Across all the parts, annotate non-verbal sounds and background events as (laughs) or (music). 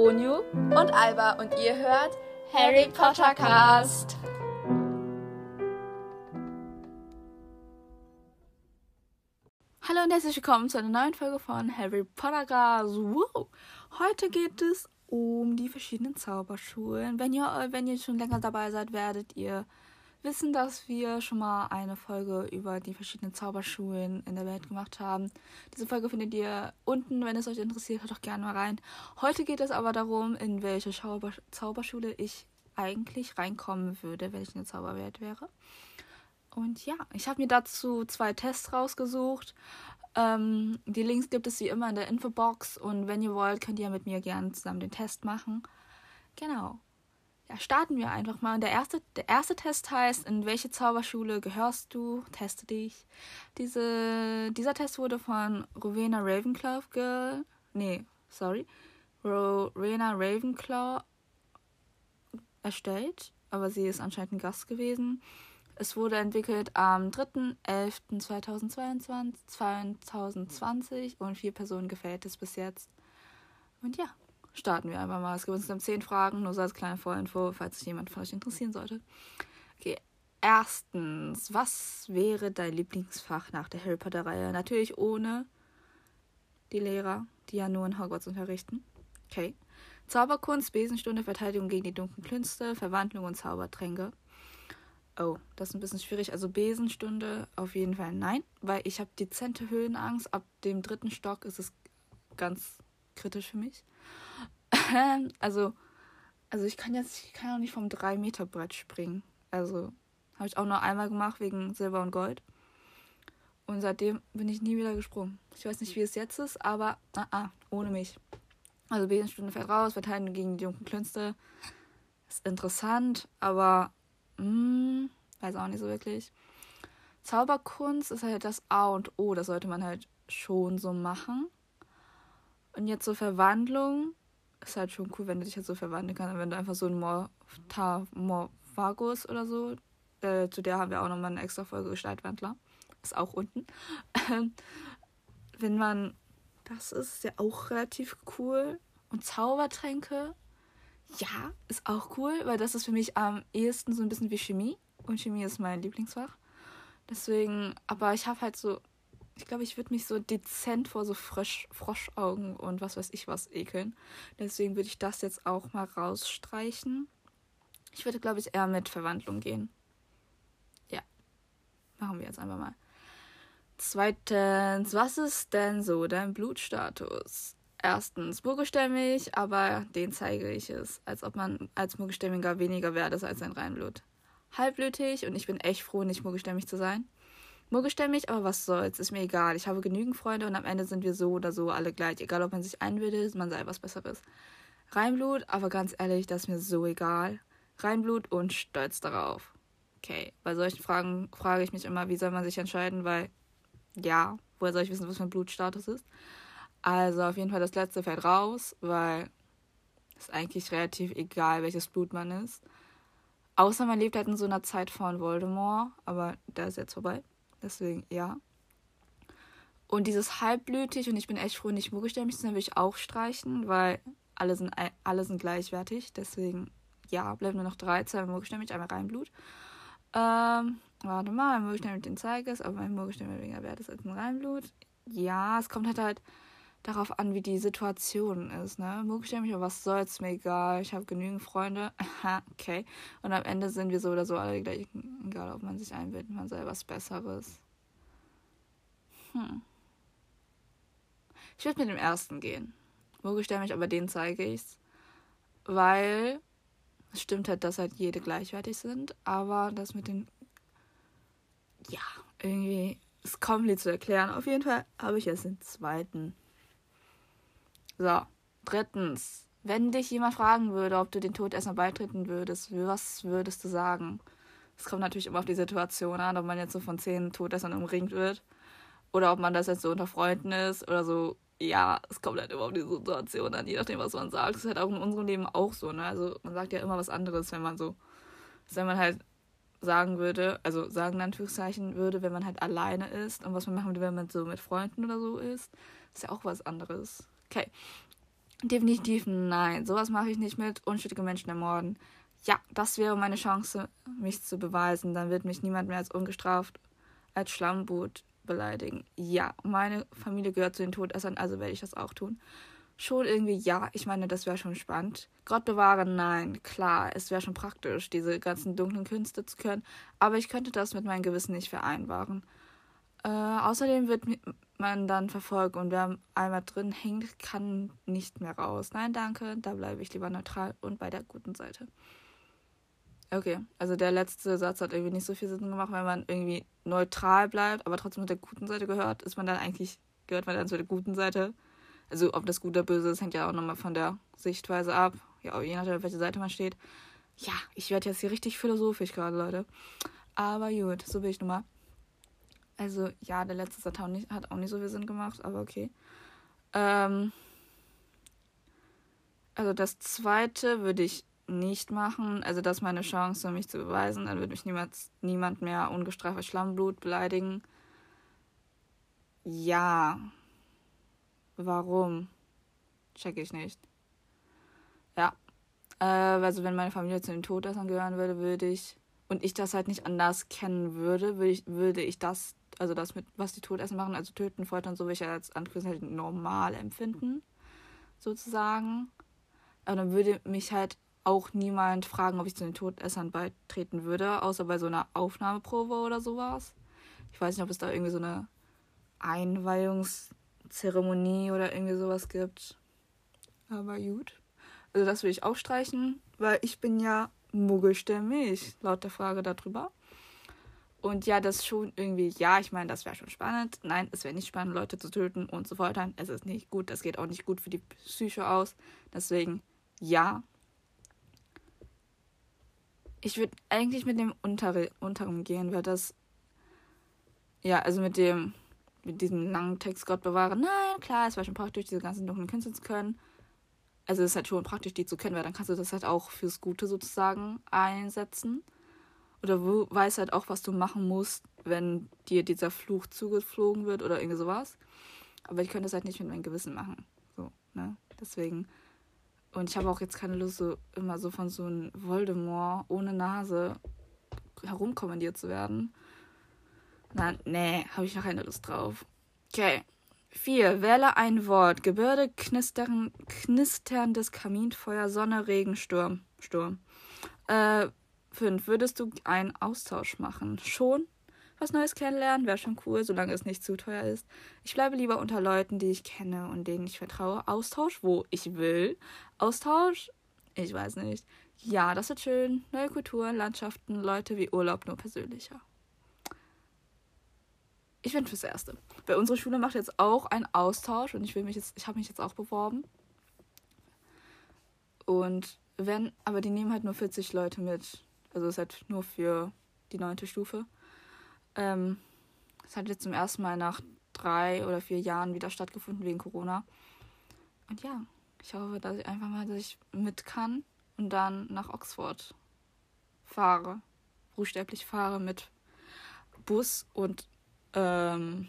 Onyu und Alba und ihr hört Harry Potter Cast. Hallo und herzlich willkommen zu einer neuen Folge von Harry Potter Cast. Wow. Heute geht es um die verschiedenen Zauberschulen. Wenn ihr, wenn ihr schon länger dabei seid, werdet ihr wissen, dass wir schon mal eine Folge über die verschiedenen Zauberschulen in der Welt gemacht haben. Diese Folge findet ihr unten, wenn es euch interessiert, hört doch gerne mal rein. Heute geht es aber darum, in welche Zauber Zauberschule ich eigentlich reinkommen würde, wenn ich eine Zauberwelt wäre. Und ja, ich habe mir dazu zwei Tests rausgesucht. Ähm, die Links gibt es wie immer in der Infobox und wenn ihr wollt, könnt ihr mit mir gerne zusammen den Test machen. Genau. Ja, starten wir einfach mal. Der erste, der erste Test heißt, in welche Zauberschule gehörst du? Teste dich. Diese, dieser Test wurde von Rowena Ravenclaw ge... Nee, sorry. Rowena Ravenclaw erstellt, aber sie ist anscheinend ein Gast gewesen. Es wurde entwickelt am 3.11.2022 und vier Personen gefällt es bis jetzt. Und ja, starten wir einfach mal. Es gibt insgesamt zehn Fragen, nur so als kleine Vorinfo, falls sich jemand von euch interessieren sollte. Okay, erstens, was wäre dein Lieblingsfach nach der Harry Potter-Reihe? Natürlich ohne die Lehrer, die ja nur in Hogwarts unterrichten. Okay. Zauberkunst, Besenstunde, Verteidigung gegen die dunklen Künste, Verwandlung und Zaubertränke. Oh, das ist ein bisschen schwierig. Also Besenstunde auf jeden Fall nein, weil ich habe dezente Höhenangst. Ab dem dritten Stock ist es ganz kritisch für mich. Also, also ich kann jetzt, ich kann auch nicht vom 3-Meter-Brett springen. Also habe ich auch nur einmal gemacht wegen Silber und Gold. Und seitdem bin ich nie wieder gesprungen. Ich weiß nicht, wie es jetzt ist, aber ah, ah, ohne mich. Also Besenstunde fährt raus, Verteidigung gegen die dunklen Künste. Ist interessant, aber hm, weiß auch nicht so wirklich. Zauberkunst ist halt das A und O, das sollte man halt schon so machen. Und jetzt so Verwandlung ist halt schon cool, wenn du dich halt so verwandeln kannst. Wenn du einfach so ein Morphagus oder so, äh, zu der haben wir auch nochmal eine extra Folge Gestaltwandler. Ist auch unten. wenn man, das ist ja auch relativ cool. Und Zaubertränke ja, ist auch cool, weil das ist für mich am ehesten so ein bisschen wie Chemie. Und Chemie ist mein Lieblingsfach. Deswegen, aber ich habe halt so, ich glaube, ich würde mich so dezent vor so Frosch, Froschaugen und was weiß ich was ekeln. Deswegen würde ich das jetzt auch mal rausstreichen. Ich würde, glaube ich, eher mit Verwandlung gehen. Ja. Machen wir jetzt einfach mal. Zweitens, was ist denn so dein Blutstatus? erstens muggelstämmig, aber den zeige ich es, als ob man als Muggelstämmiger weniger wert ist als ein Reinblut. Halbblütig und ich bin echt froh, nicht muggelstämmig zu sein. Muggelstämmig, aber was soll's, ist mir egal. Ich habe genügend Freunde und am Ende sind wir so oder so alle gleich. Egal, ob man sich einbildet, man sei was Besseres. Reinblut, aber ganz ehrlich, das ist mir so egal. Reinblut und stolz darauf. Okay, bei solchen Fragen frage ich mich immer, wie soll man sich entscheiden, weil ja, woher soll ich wissen, was mein Blutstatus ist? Also auf jeden Fall das letzte fällt raus, weil es eigentlich relativ egal, welches Blut man ist. Außer man lebt halt in so einer Zeit von Voldemort, aber der ist jetzt vorbei. Deswegen ja. Und dieses halbblütig und ich bin echt froh, nicht muggelstämmig zu sein, will ich auch streichen, weil alle sind, alle sind gleichwertig. Deswegen ja, bleiben nur noch drei, zwei muggelstämmig, einmal Reinblut. Ähm, warte mal, ein den zeige es, aber ein Muggelstämmig weniger wert ist als ein Reinblut. Ja, es kommt halt halt darauf an, wie die Situation ist. Ne? Muggelstämmig, aber was soll's, mir egal. Ich habe genügend Freunde. (laughs) okay. Und am Ende sind wir so oder so alle gleich. Egal, ob man sich einbildet, man sei was Besseres. Hm. Ich würde mit dem ersten gehen. Muggelstämmig, aber den zeige ich's. Weil es stimmt halt, dass halt jede gleichwertig sind. Aber das mit den. Ja, irgendwie ist kompliziert zu erklären. Auf jeden Fall habe ich jetzt den zweiten. So, drittens. Wenn dich jemand fragen würde, ob du den Todesser beitreten würdest, was würdest du sagen? Es kommt natürlich immer auf die Situation an, ob man jetzt so von zehn Todessern umringt wird. Oder ob man das jetzt so unter Freunden ist oder so. Ja, es kommt halt immer auf die Situation an, je nachdem, was man sagt. Das ist halt auch in unserem Leben auch so, ne? Also man sagt ja immer was anderes, wenn man so, wenn man halt sagen würde, also sagen in Anführungszeichen würde, wenn man halt alleine ist und was man machen würde, wenn man so mit Freunden oder so ist, ist ja auch was anderes. Okay. Definitiv nein. Sowas mache ich nicht mit. Unschuldige Menschen ermorden. Ja, das wäre meine Chance, mich zu beweisen. Dann wird mich niemand mehr als ungestraft als Schlammboot beleidigen. Ja, meine Familie gehört zu den Todessern, also werde ich das auch tun. Schon irgendwie ja, ich meine, das wäre schon spannend. Gott bewahre, nein, klar, es wäre schon praktisch, diese ganzen dunklen Künste zu können, aber ich könnte das mit meinem Gewissen nicht vereinbaren. Äh, außerdem wird man dann verfolgt und wer einmal drin hängt, kann nicht mehr raus. Nein, danke, da bleibe ich lieber neutral und bei der guten Seite. Okay, also der letzte Satz hat irgendwie nicht so viel Sinn gemacht, wenn man irgendwie neutral bleibt, aber trotzdem mit der guten Seite gehört, ist man dann eigentlich, gehört man dann zu der guten Seite. Also ob das gut oder böse ist, hängt ja auch nochmal von der Sichtweise ab. Ja, je nachdem, auf welcher Seite man steht. Ja, ich werde jetzt hier richtig philosophisch gerade, Leute. Aber gut, so bin ich nun mal. Also, ja, der letzte Satz hat auch nicht so viel Sinn gemacht, aber okay. Ähm, also, das zweite würde ich nicht machen. Also, das ist meine Chance, mich zu beweisen. Dann würde mich niemals, niemand mehr ungestraft Schlammblut beleidigen. Ja. Warum? Check ich nicht. Ja. Äh, also, wenn meine Familie zu den Todessern gehören würde, würde ich. Und ich das halt nicht anders kennen würde, würde ich, würde ich das also das mit, was die Todesser machen, also töten, foltern, so will ich als Anführungszeichen halt normal empfinden, sozusagen. Aber dann würde mich halt auch niemand fragen, ob ich zu den Todessern beitreten würde, außer bei so einer Aufnahmeprobe oder sowas. Ich weiß nicht, ob es da irgendwie so eine Einweihungszeremonie oder irgendwie sowas gibt. Aber gut. Also das will ich auch streichen, weil ich bin ja muggelstämmig, laut der Frage darüber. Und ja, das schon irgendwie, ja, ich meine, das wäre schon spannend. Nein, es wäre nicht spannend, Leute zu töten und zu foltern. Es ist nicht gut, das geht auch nicht gut für die Psyche aus. Deswegen, ja. Ich würde eigentlich mit dem Untere, Unteren gehen, weil das, ja, also mit dem, mit diesem langen Text Gott bewahren. Nein, klar, es war schon praktisch, diese ganzen dunklen Künste zu können. Also es ist halt schon praktisch, die zu kennen, weil dann kannst du das halt auch fürs Gute sozusagen einsetzen oder du weißt halt auch, was du machen musst, wenn dir dieser Fluch zugeflogen wird oder irgendwie sowas. Aber ich könnte es halt nicht mit meinem Gewissen machen. So, ne? Deswegen. Und ich habe auch jetzt keine Lust, so immer so von so einem Voldemort ohne Nase herumkommandiert zu werden. Na, nee, habe ich noch keine Lust drauf. Okay. Vier. Wähle ein Wort. Gebirde, knistern, knisterndes Kaminfeuer, Sonne, Regen, Sturm. Sturm. Äh, 5. Würdest du einen Austausch machen? Schon? Was Neues kennenlernen wäre schon cool, solange es nicht zu teuer ist. Ich bleibe lieber unter Leuten, die ich kenne und denen ich vertraue. Austausch, wo ich will. Austausch? Ich weiß nicht. Ja, das wird schön. Neue Kulturen, Landschaften, Leute wie Urlaub, nur persönlicher. Ich bin fürs Erste. Bei unserer Schule macht jetzt auch einen Austausch und ich will mich jetzt, ich habe mich jetzt auch beworben. Und wenn, aber die nehmen halt nur 40 Leute mit. Also ist halt nur für die neunte Stufe. Ähm, es hat jetzt zum ersten Mal nach drei oder vier Jahren wieder stattgefunden wegen Corona. Und ja, ich hoffe, dass ich einfach mal, dass ich mit kann und dann nach Oxford fahre. Buchstäblich fahre mit Bus und ähm,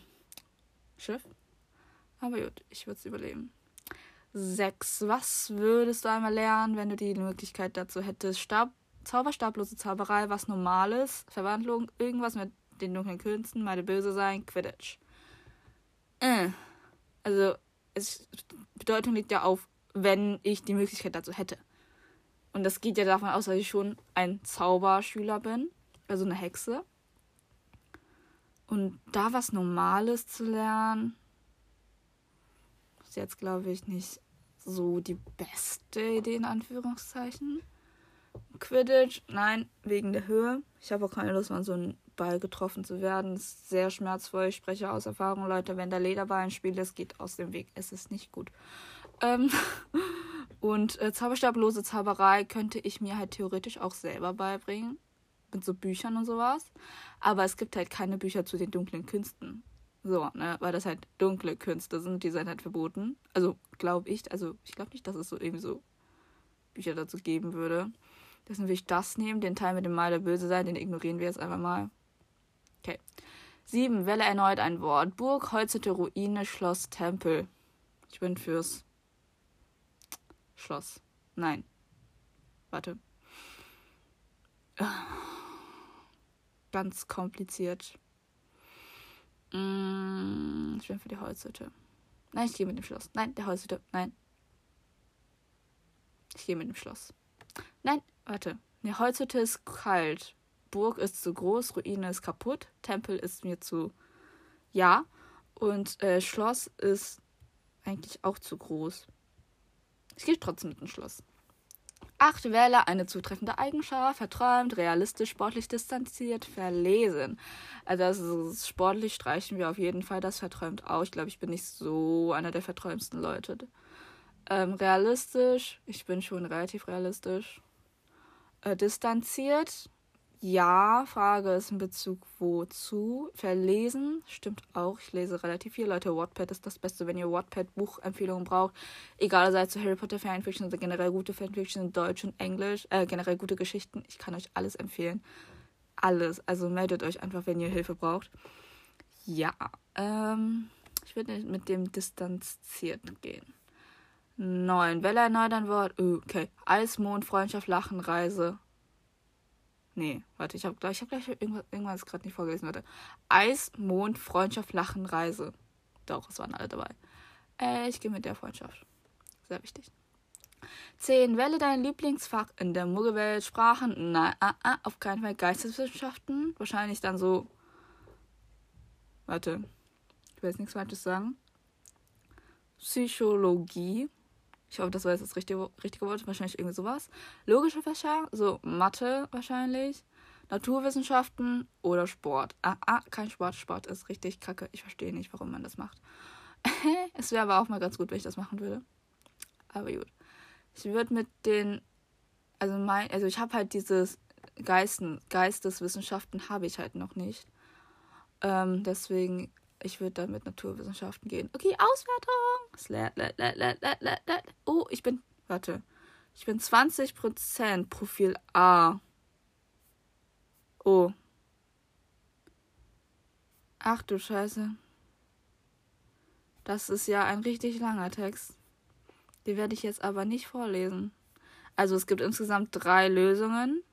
Schiff. Aber gut, ich würde es überleben. Sechs. Was würdest du einmal lernen, wenn du die Möglichkeit dazu hättest? Stab Zauberstablose Zauberei, was Normales, Verwandlung, irgendwas mit den dunklen Künsten, meine böse sein, Quidditch. Äh. Also, es, Bedeutung liegt ja auf, wenn ich die Möglichkeit dazu hätte. Und das geht ja davon aus, dass ich schon ein Zauberschüler bin, also eine Hexe. Und da was Normales zu lernen, ist jetzt, glaube ich, nicht so die beste Idee, in Anführungszeichen. Quidditch, nein, wegen der Höhe. Ich habe auch keine Lust, an so einen Ball getroffen zu werden. Ist sehr schmerzvoll. Ich spreche aus Erfahrung, Leute. Wenn der Lederball ein Spiel ist, geht aus dem Weg. Es ist nicht gut. Ähm (laughs) und äh, Zauberstablose Zauberei könnte ich mir halt theoretisch auch selber beibringen. Mit so Büchern und sowas. Aber es gibt halt keine Bücher zu den dunklen Künsten. So, ne? Weil das halt dunkle Künste sind, die sind halt verboten. Also, glaube ich. Also, ich glaube nicht, dass es so irgendwie so Bücher dazu geben würde. Deswegen will ich das nehmen. Den Teil mit dem Mal der Böse sein, den ignorieren wir jetzt einfach mal. Okay. 7. Wähle erneut ein Wort. Burg, Holzhütte, Ruine, Schloss, Tempel. Ich bin fürs Schloss. Nein. Warte. Ganz kompliziert. Mm, ich bin für die Holzhütte. Nein, ich gehe mit dem Schloss. Nein, der Holzhütte. Nein. Ich gehe mit dem Schloss. Nein, warte. Die Holzhütte ist kalt. Burg ist zu groß, Ruine ist kaputt, Tempel ist mir zu. Ja. Und äh, Schloss ist eigentlich auch zu groß. Ich gehe trotzdem mit dem Schloss. Acht Wähle eine zutreffende Eigenschaft, verträumt, realistisch, sportlich distanziert, verlesen. Also das ist, sportlich streichen wir auf jeden Fall das verträumt auch. Ich glaube, ich bin nicht so einer der verträumsten Leute. Ähm, realistisch, ich bin schon relativ realistisch. Äh, distanziert, ja, Frage ist in Bezug wozu. Verlesen stimmt auch. Ich lese relativ viel. Leute, Wattpad ist das Beste, wenn ihr Wattpad-Buchempfehlungen braucht. Egal, sei es zu Harry Potter Fanfiction oder generell gute Fanfiction in Deutsch und Englisch. Äh, generell gute Geschichten. Ich kann euch alles empfehlen. Alles. Also meldet euch einfach, wenn ihr Hilfe braucht. Ja, ähm, ich würde mit dem Distanzierten gehen. Neun. Welle erneut ein Wort. Okay. Eis, Mond, Freundschaft, Lachen, Reise. Nee, warte, ich habe gleich, ich hab gleich irgendwas, irgendwas gerade nicht vorgelesen. Warte. Eis, Mond, Freundschaft, Lachen, Reise. Doch, es waren alle dabei. Äh, ich gehe mit der Freundschaft. Sehr wichtig. 10. Wähle dein Lieblingsfach in der Muggelwelt. Sprachen. Nein, ah, ah, auf keinen Fall. Geisteswissenschaften. Wahrscheinlich dann so. Warte. Ich will jetzt nichts weiteres sagen. Psychologie. Ich hoffe, das war jetzt das richtige, richtige Wort. Wahrscheinlich irgendwie sowas. Logische Fächer, so Mathe wahrscheinlich. Naturwissenschaften oder Sport. Ah, ah, kein Sport. Sport ist richtig kacke. Ich verstehe nicht, warum man das macht. (laughs) es wäre aber auch mal ganz gut, wenn ich das machen würde. Aber gut. Ich würde mit den. Also, mein, also ich habe halt dieses Geisten, Geisteswissenschaften habe ich halt noch nicht. Ähm, deswegen ich würde dann mit Naturwissenschaften gehen. Okay, Auswertung. Oh, ich bin. Warte. Ich bin 20% Profil A. Oh. Ach du Scheiße. Das ist ja ein richtig langer Text. Den werde ich jetzt aber nicht vorlesen. Also es gibt insgesamt drei Lösungen.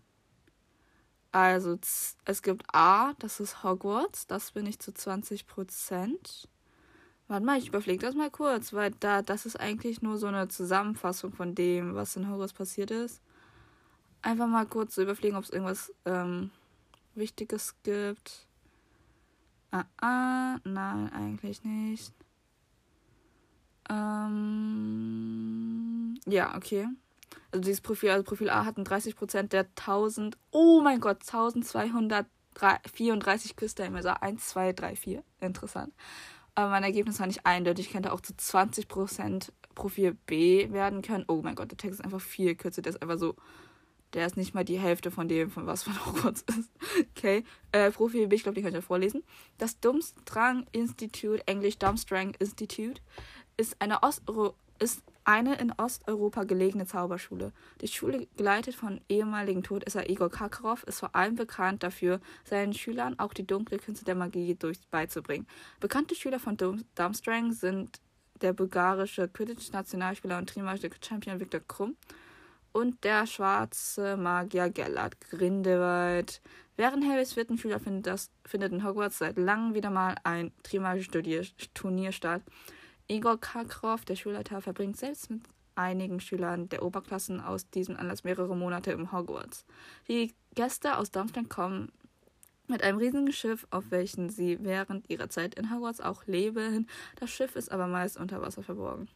Also es gibt A, das ist Hogwarts, das bin ich zu 20 Prozent. Warte mal, ich überfliege das mal kurz, weil da das ist eigentlich nur so eine Zusammenfassung von dem, was in Hogwarts passiert ist. Einfach mal kurz so überfliegen, ob es irgendwas ähm, Wichtiges gibt. Ah, ah, nein, eigentlich nicht. Ähm, ja, okay. Also dieses Profil, also Profil A hatten 30% der 1000, oh mein Gott, 1234 Küster im Messer. 1, 2, 3, 4. Interessant. Aber mein Ergebnis war nicht eindeutig. Ich könnte auch zu 20% Profil B werden können. Oh mein Gott, der Text ist einfach viel kürzer. Der ist einfach so. Der ist nicht mal die Hälfte von dem, von was (laughs) von Hogwarts ist. Okay. Äh, Profil B, ich glaube, die kann ich ja vorlesen. Das Dummstrang Institute, Englisch Dumbstrang Institute, ist eine Osteuropäische ist eine in Osteuropa gelegene Zauberschule. Die Schule, geleitet von ehemaligen Todesser Igor Kakarov, ist vor allem bekannt dafür, seinen Schülern auch die dunkle Künste der Magie durch beizubringen. Bekannte Schüler von Durmstrang sind der bulgarische Quidditch-Nationalspieler und Trimagic-Champion Viktor Krumm und der schwarze Magier Gellert Grindelwald. Während Harrys vierten Schüler findet, das, findet in Hogwarts seit langem wieder mal ein Trimagic-Turnier statt. Igor Karkroff, der Schulleiter, verbringt selbst mit einigen Schülern der Oberklassen aus diesem Anlass mehrere Monate im Hogwarts. Die Gäste aus Darmstadt kommen mit einem riesigen Schiff, auf welchem sie während ihrer Zeit in Hogwarts auch leben. Das Schiff ist aber meist unter Wasser verborgen.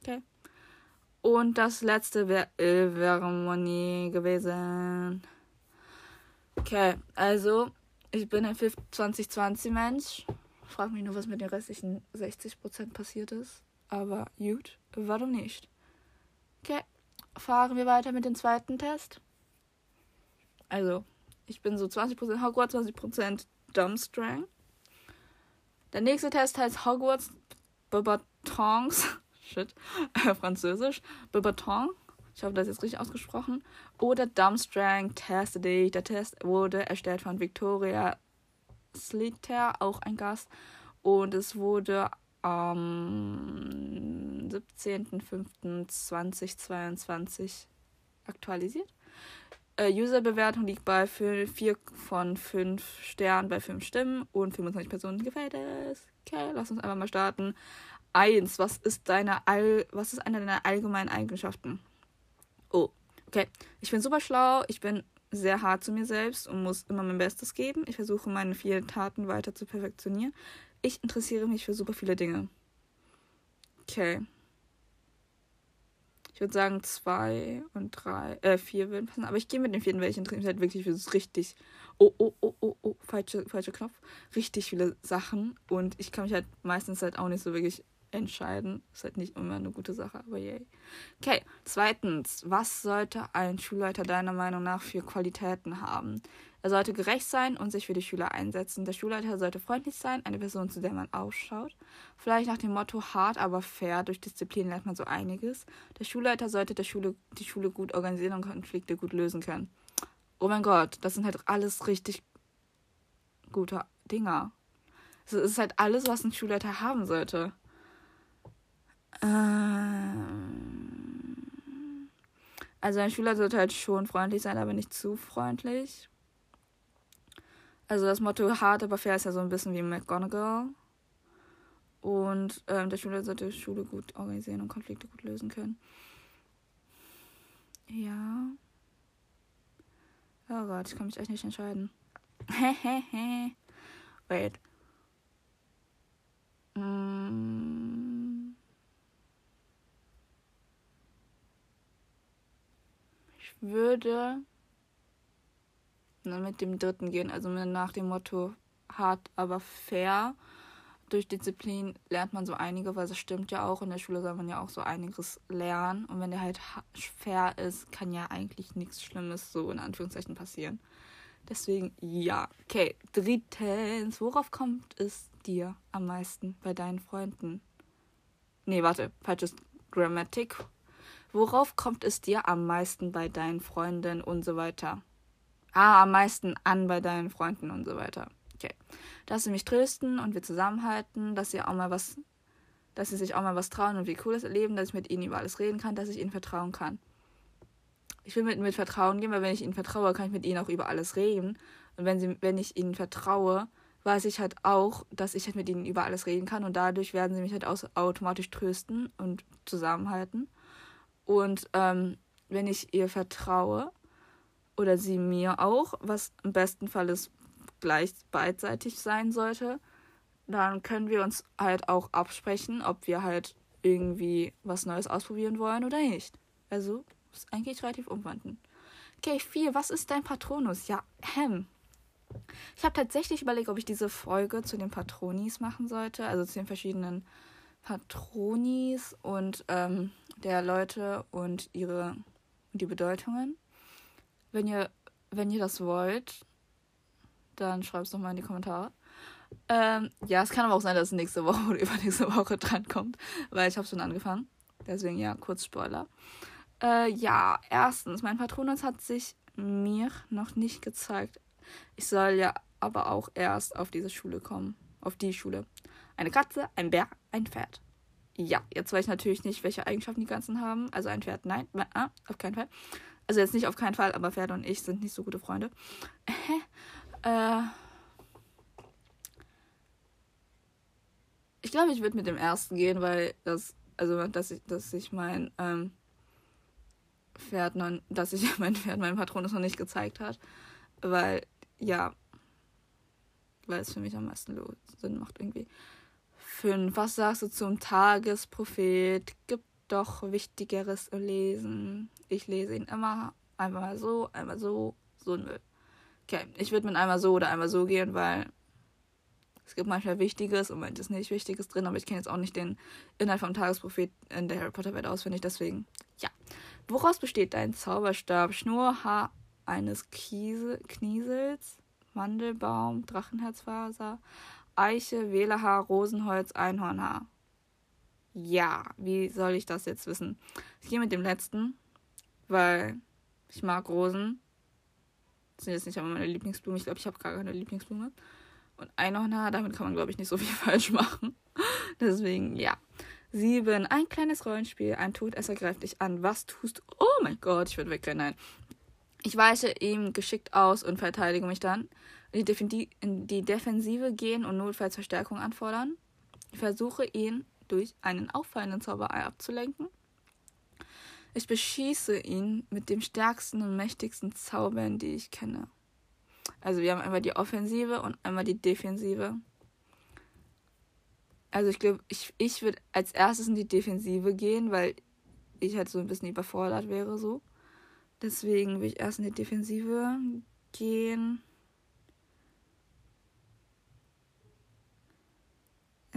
Okay. Und das letzte wäre Ilvermoni gewesen. Okay, also ich bin ein 2020 Mensch. Frag mich nur, was mit den restlichen 60% passiert ist. Aber gut, warum nicht? Okay, fahren wir weiter mit dem zweiten Test. Also, ich bin so 20% Hogwarts, 20% Dumbstrang. Der nächste Test heißt Hogwarts Bebatons. (laughs) Shit. Äh, Französisch. Bebaton. Ich habe das jetzt richtig ausgesprochen. Oder Dumbstrang Test Day. Der Test wurde erstellt von Victoria Slater, auch ein Gast. Und es wurde am 17.05.2022 aktualisiert. Äh, Userbewertung liegt bei 4 von 5 Sternen bei 5 Stimmen und 25 Personen gefällt es. Okay, lass uns einfach mal starten. 1. Was ist deine All was ist eine deiner allgemeinen Eigenschaften? Oh, okay. Ich bin super schlau, ich bin sehr hart zu mir selbst und muss immer mein Bestes geben. Ich versuche meine vielen Taten weiter zu perfektionieren. Ich interessiere mich für super viele Dinge. Okay. Ich würde sagen zwei und drei, äh, vier würden passen. Aber ich gehe mit den vierten, weil ich interessiere mich halt wirklich für richtig. Oh, oh, oh, oh, oh, falsche Knopf. Richtig viele Sachen. Und ich kann mich halt meistens halt auch nicht so wirklich entscheiden. Ist halt nicht immer eine gute Sache, aber yay. Okay, zweitens, was sollte ein Schulleiter deiner Meinung nach für Qualitäten haben? Er sollte gerecht sein und sich für die Schüler einsetzen. Der Schulleiter sollte freundlich sein, eine Person, zu der man ausschaut. Vielleicht nach dem Motto hart, aber fair. Durch Disziplin lernt man so einiges. Der Schulleiter sollte der Schule, die Schule gut organisieren und Konflikte gut lösen können. Oh mein Gott, das sind halt alles richtig gute Dinger. Es ist halt alles, was ein Schulleiter haben sollte. Ähm, also ein Schüler sollte halt schon freundlich sein, aber nicht zu freundlich. Also das Motto hart, aber fair ist ja so ein bisschen wie McGonagall. Und ähm, der Schüler sollte Schule gut organisieren und Konflikte gut lösen können. Ja. Oh Gott, ich kann mich echt nicht entscheiden. Hehehe. (laughs) Wait. Würde mit dem dritten gehen, also nach dem Motto hart, aber fair. Durch Disziplin lernt man so einige, weil es stimmt ja auch. In der Schule soll man ja auch so einiges lernen. Und wenn der halt fair ist, kann ja eigentlich nichts Schlimmes so in Anführungszeichen passieren. Deswegen ja. Okay, drittens. Worauf kommt es dir am meisten bei deinen Freunden? Nee, warte, falsches Grammatik. Worauf kommt es dir am meisten bei deinen Freunden und so weiter? ah, am meisten an bei deinen Freunden und so weiter. Okay. Dass sie mich trösten und wir zusammenhalten, dass sie auch mal was, dass sie sich auch mal was trauen und wie Cooles erleben, dass ich mit ihnen über alles reden kann, dass ich ihnen vertrauen kann. Ich will mit, mit Vertrauen gehen, weil wenn ich ihnen vertraue, kann ich mit ihnen auch über alles reden. Und wenn, sie, wenn ich ihnen vertraue, weiß ich halt auch, dass ich halt mit ihnen über alles reden kann und dadurch werden sie mich halt automatisch trösten und zusammenhalten. Und ähm, wenn ich ihr vertraue, oder sie mir auch, was im besten Fall ist gleich beidseitig sein sollte, dann können wir uns halt auch absprechen, ob wir halt irgendwie was Neues ausprobieren wollen oder nicht. Also ist eigentlich relativ umwandend. Okay, vier, was ist dein Patronus? Ja, hem. Ich habe tatsächlich überlegt, ob ich diese Folge zu den Patronis machen sollte, also zu den verschiedenen Patronis und ähm, der Leute und ihre die Bedeutungen. Wenn ihr, wenn ihr das wollt, dann schreibt es doch mal in die Kommentare. Ähm, ja, es kann aber auch sein, dass es nächste Woche (laughs) oder übernächste Woche drankommt, weil ich habe schon angefangen. Deswegen ja, kurz Spoiler. Äh, ja, erstens, mein Patronus hat sich mir noch nicht gezeigt. Ich soll ja aber auch erst auf diese Schule kommen. Auf die Schule. Eine Katze, ein Bär, ein Pferd. Ja, jetzt weiß ich natürlich nicht, welche Eigenschaften die ganzen haben. Also ein Pferd, nein, äh, auf keinen Fall. Also jetzt nicht auf keinen Fall, aber Pferde und ich sind nicht so gute Freunde. äh, ich glaube, ich würde mit dem ersten gehen, weil das, also dass ich, dass ich mein ähm, Pferd noch, dass ich (laughs) mein Pferd meinem Patronus noch nicht gezeigt hat. Weil, ja, weil es für mich am meisten Sinn macht irgendwie. Fünf. Was sagst du zum Tagesprophet? Gibt doch Wichtigeres lesen. Ich lese ihn immer einmal so, einmal so, so ein Müll. Okay, ich würde mit einmal so oder einmal so gehen, weil es gibt manchmal Wichtiges und manches nicht Wichtiges drin, aber ich kenne jetzt auch nicht den Inhalt vom Tagesprophet in der Harry Potter Welt auswendig, deswegen ja. Woraus besteht dein Zauberstab? Schnurrhaar eines Kiese, Kniesels, Mandelbaum, Drachenherzfaser, Eiche, Wählerhaar, Rosenholz, Einhornhaar. Ja, wie soll ich das jetzt wissen? Ich gehe mit dem letzten, weil ich mag Rosen. Das sind jetzt nicht aber meine Lieblingsblumen. Ich glaube, ich habe gar keine Lieblingsblume. und Einhornhaar. Damit kann man, glaube ich, nicht so viel (laughs) falsch machen. Deswegen, ja. Sieben. Ein kleines Rollenspiel. Ein Todesser greift dich an. Was tust du? Oh mein Gott, ich würde wegrennen. Nein. Ich weiche ihm geschickt aus und verteidige mich dann. In die, in die Defensive gehen und notfalls Verstärkung anfordern. Ich versuche ihn durch einen auffallenden Zauberei abzulenken. Ich beschieße ihn mit dem stärksten und mächtigsten Zaubern, die ich kenne. Also wir haben einmal die Offensive und einmal die Defensive. Also ich glaube, ich, ich würde als erstes in die Defensive gehen, weil ich halt so ein bisschen überfordert wäre so. Deswegen würde ich erst in die Defensive gehen.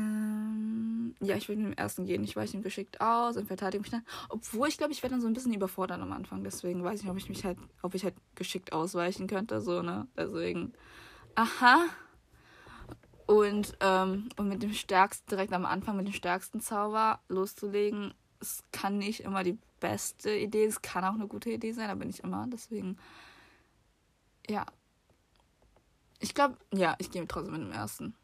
Ähm, ja, ich würde mit dem ersten gehen. Ich weiche ihm geschickt aus und verteidige mich dann. Obwohl ich glaube, ich werde dann so ein bisschen überfordert am Anfang. Deswegen weiß ich nicht, ob ich mich halt, ob ich halt geschickt ausweichen könnte. So, ne? Deswegen. Aha. Und, ähm, und mit dem stärksten, direkt am Anfang mit dem stärksten Zauber loszulegen, es kann nicht immer die beste Idee. Es kann auch eine gute Idee sein, aber nicht immer. Deswegen, ja. Ich glaube, ja, ich gehe trotzdem mit dem ersten.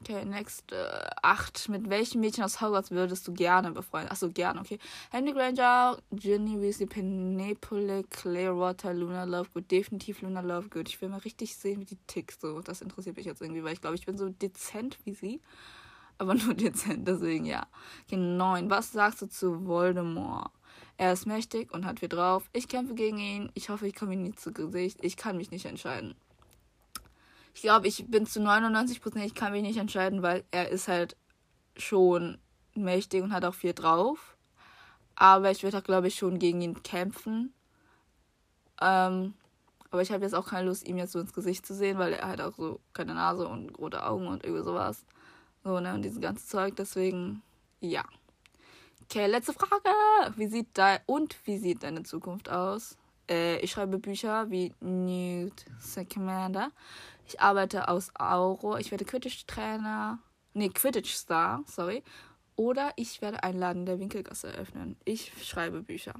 Okay, next. Äh, acht. Mit welchem Mädchen aus Hogwarts würdest du gerne befreundet? Achso, gerne, okay. Henry Granger, Ginny Weasley, Penelope, Clearwater, Luna Lovegood. Definitiv Luna Lovegood. Ich will mal richtig sehen, wie die tickt. So, das interessiert mich jetzt irgendwie, weil ich glaube, ich bin so dezent wie sie. Aber (laughs) nur dezent, deswegen ja. Okay, neun. Was sagst du zu Voldemort? Er ist mächtig und hat viel drauf. Ich kämpfe gegen ihn. Ich hoffe, ich komme ihm nie zu Gesicht. Ich kann mich nicht entscheiden. Ich glaube, ich bin zu 99 Prozent, ich kann mich nicht entscheiden, weil er ist halt schon mächtig und hat auch viel drauf. Aber ich werde auch, glaube ich, schon gegen ihn kämpfen. Ähm, aber ich habe jetzt auch keine Lust, ihm jetzt so ins Gesicht zu sehen, weil er hat auch so keine Nase und rote Augen und irgendwie sowas. So, ne, und dieses ganze Zeug. Deswegen, ja. Okay, letzte Frage. Wie sieht dein und wie sieht deine Zukunft aus? Äh, ich schreibe Bücher wie Newt Scamander. Ich arbeite aus Auro. Ich werde Quidditch-Trainer. Nee, Quidditch-Star, sorry. Oder ich werde einen Laden der Winkelgasse eröffnen. Ich schreibe Bücher.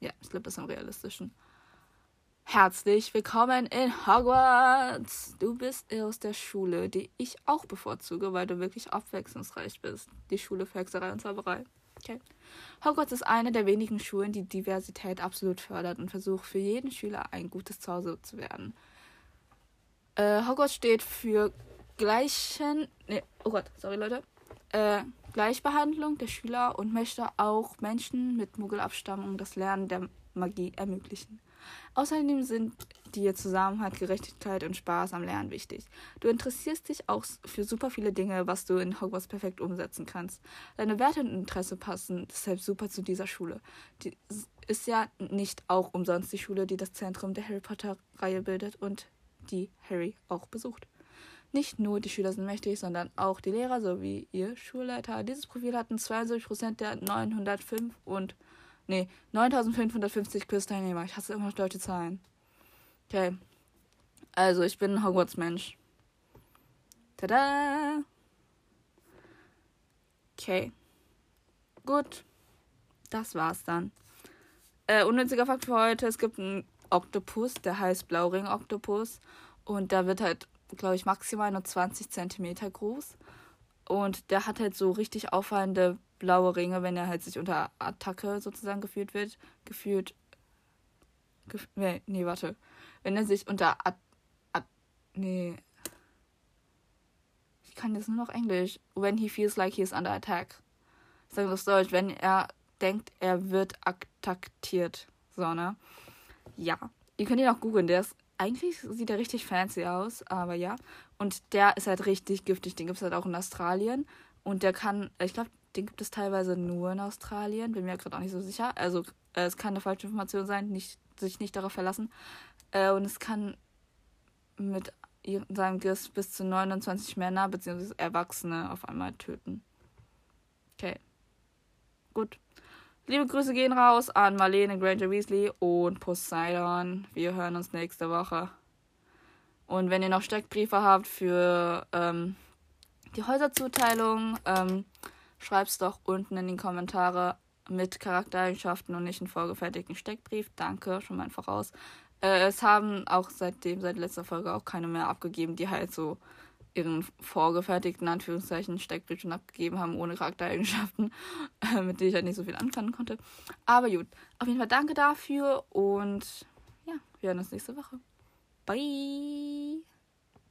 Ja, ich glaube, das ist am realistischen. Herzlich willkommen in Hogwarts. Du bist aus der Schule, die ich auch bevorzuge, weil du wirklich abwechslungsreich bist. Die Schule für Hexerei und Zauberei. Okay. Hogwarts ist eine der wenigen Schulen, die Diversität absolut fördert und versucht, für jeden Schüler ein gutes Zuhause zu werden. Äh, Hogwarts steht für gleichen. Nee, oh Gott, sorry Leute. Äh, Gleichbehandlung der Schüler und möchte auch Menschen mit Muggelabstammung das Lernen der Magie ermöglichen. Außerdem sind dir Zusammenhalt, Gerechtigkeit und Spaß am Lernen wichtig. Du interessierst dich auch für super viele Dinge, was du in Hogwarts perfekt umsetzen kannst. Deine Werte und Interesse passen deshalb super zu dieser Schule. Die ist ja nicht auch umsonst die Schule, die das Zentrum der Harry Potter-Reihe bildet und die Harry auch besucht. Nicht nur die Schüler sind mächtig, sondern auch die Lehrer sowie ihr Schulleiter. Dieses Profil hatten 72% der 905 und nee, 9550 Quiz-Teilnehmer. Ich hasse immer noch deutsche Zahlen. Okay. Also, ich bin ein Hogwarts-Mensch. Tada! Okay. Gut. Das war's dann. Äh, unnütziger Fakt für heute: Es gibt einen Oktopus, der heißt Blauring-Oktopus. Und der wird halt, glaube ich, maximal nur 20 Zentimeter groß. Und der hat halt so richtig auffallende blaue Ringe, wenn er halt sich unter Attacke sozusagen geführt wird. Geführt. Gef nee, nee, warte. Wenn er sich unter At At nee. Ich kann jetzt nur noch Englisch. When he feels like he is under attack. Ich sage das Deutsch, wenn er denkt, er wird attackiert. So, ne? Ja. Ihr könnt ihn auch googeln. Der ist, eigentlich sieht er richtig fancy aus, aber ja. Und der ist halt richtig giftig. Den gibt es halt auch in Australien. Und der kann, ich glaube, den gibt es teilweise nur in Australien. Bin mir gerade auch nicht so sicher. Also, äh, es kann eine falsche Information sein. Nicht, sich nicht darauf verlassen. Äh, und es kann mit seinem Gift bis zu 29 Männer bzw. Erwachsene auf einmal töten. Okay. Gut. Liebe Grüße gehen raus an Marlene Granger Weasley und Poseidon. Wir hören uns nächste Woche. Und wenn ihr noch Steckbriefe habt für ähm, die Häuserzuteilung, ähm, schreibt's doch unten in die Kommentare mit Charaktereigenschaften und nicht einen vorgefertigten Steckbrief. Danke, schon mal voraus. Äh, es haben auch seitdem, seit letzter Folge auch keine mehr abgegeben, die halt so ihren vorgefertigten Anführungszeichen Steckbriefen abgegeben haben, ohne Charaktereigenschaften, (laughs) äh, mit denen ich halt nicht so viel anfangen konnte. Aber gut, auf jeden Fall danke dafür und ja, wir hören uns nächste Woche. Bye!